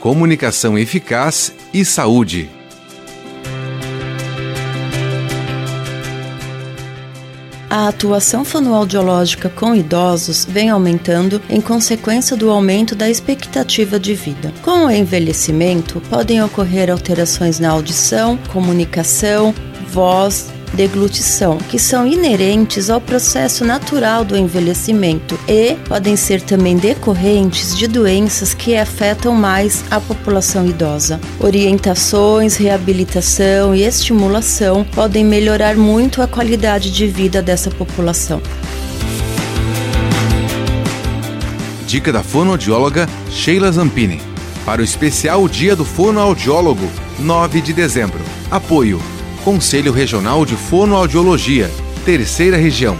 comunicação eficaz e saúde. A atuação fonoaudiológica com idosos vem aumentando em consequência do aumento da expectativa de vida. Com o envelhecimento, podem ocorrer alterações na audição, comunicação, voz, deglutição, que são inerentes ao processo natural do envelhecimento e podem ser também decorrentes de doenças que afetam mais a população idosa. Orientações, reabilitação e estimulação podem melhorar muito a qualidade de vida dessa população. Dica da fonoaudióloga Sheila Zampini. Para o especial Dia do Fonoaudiólogo, 9 de dezembro. Apoio Conselho Regional de Fonoaudiologia, Terceira Região.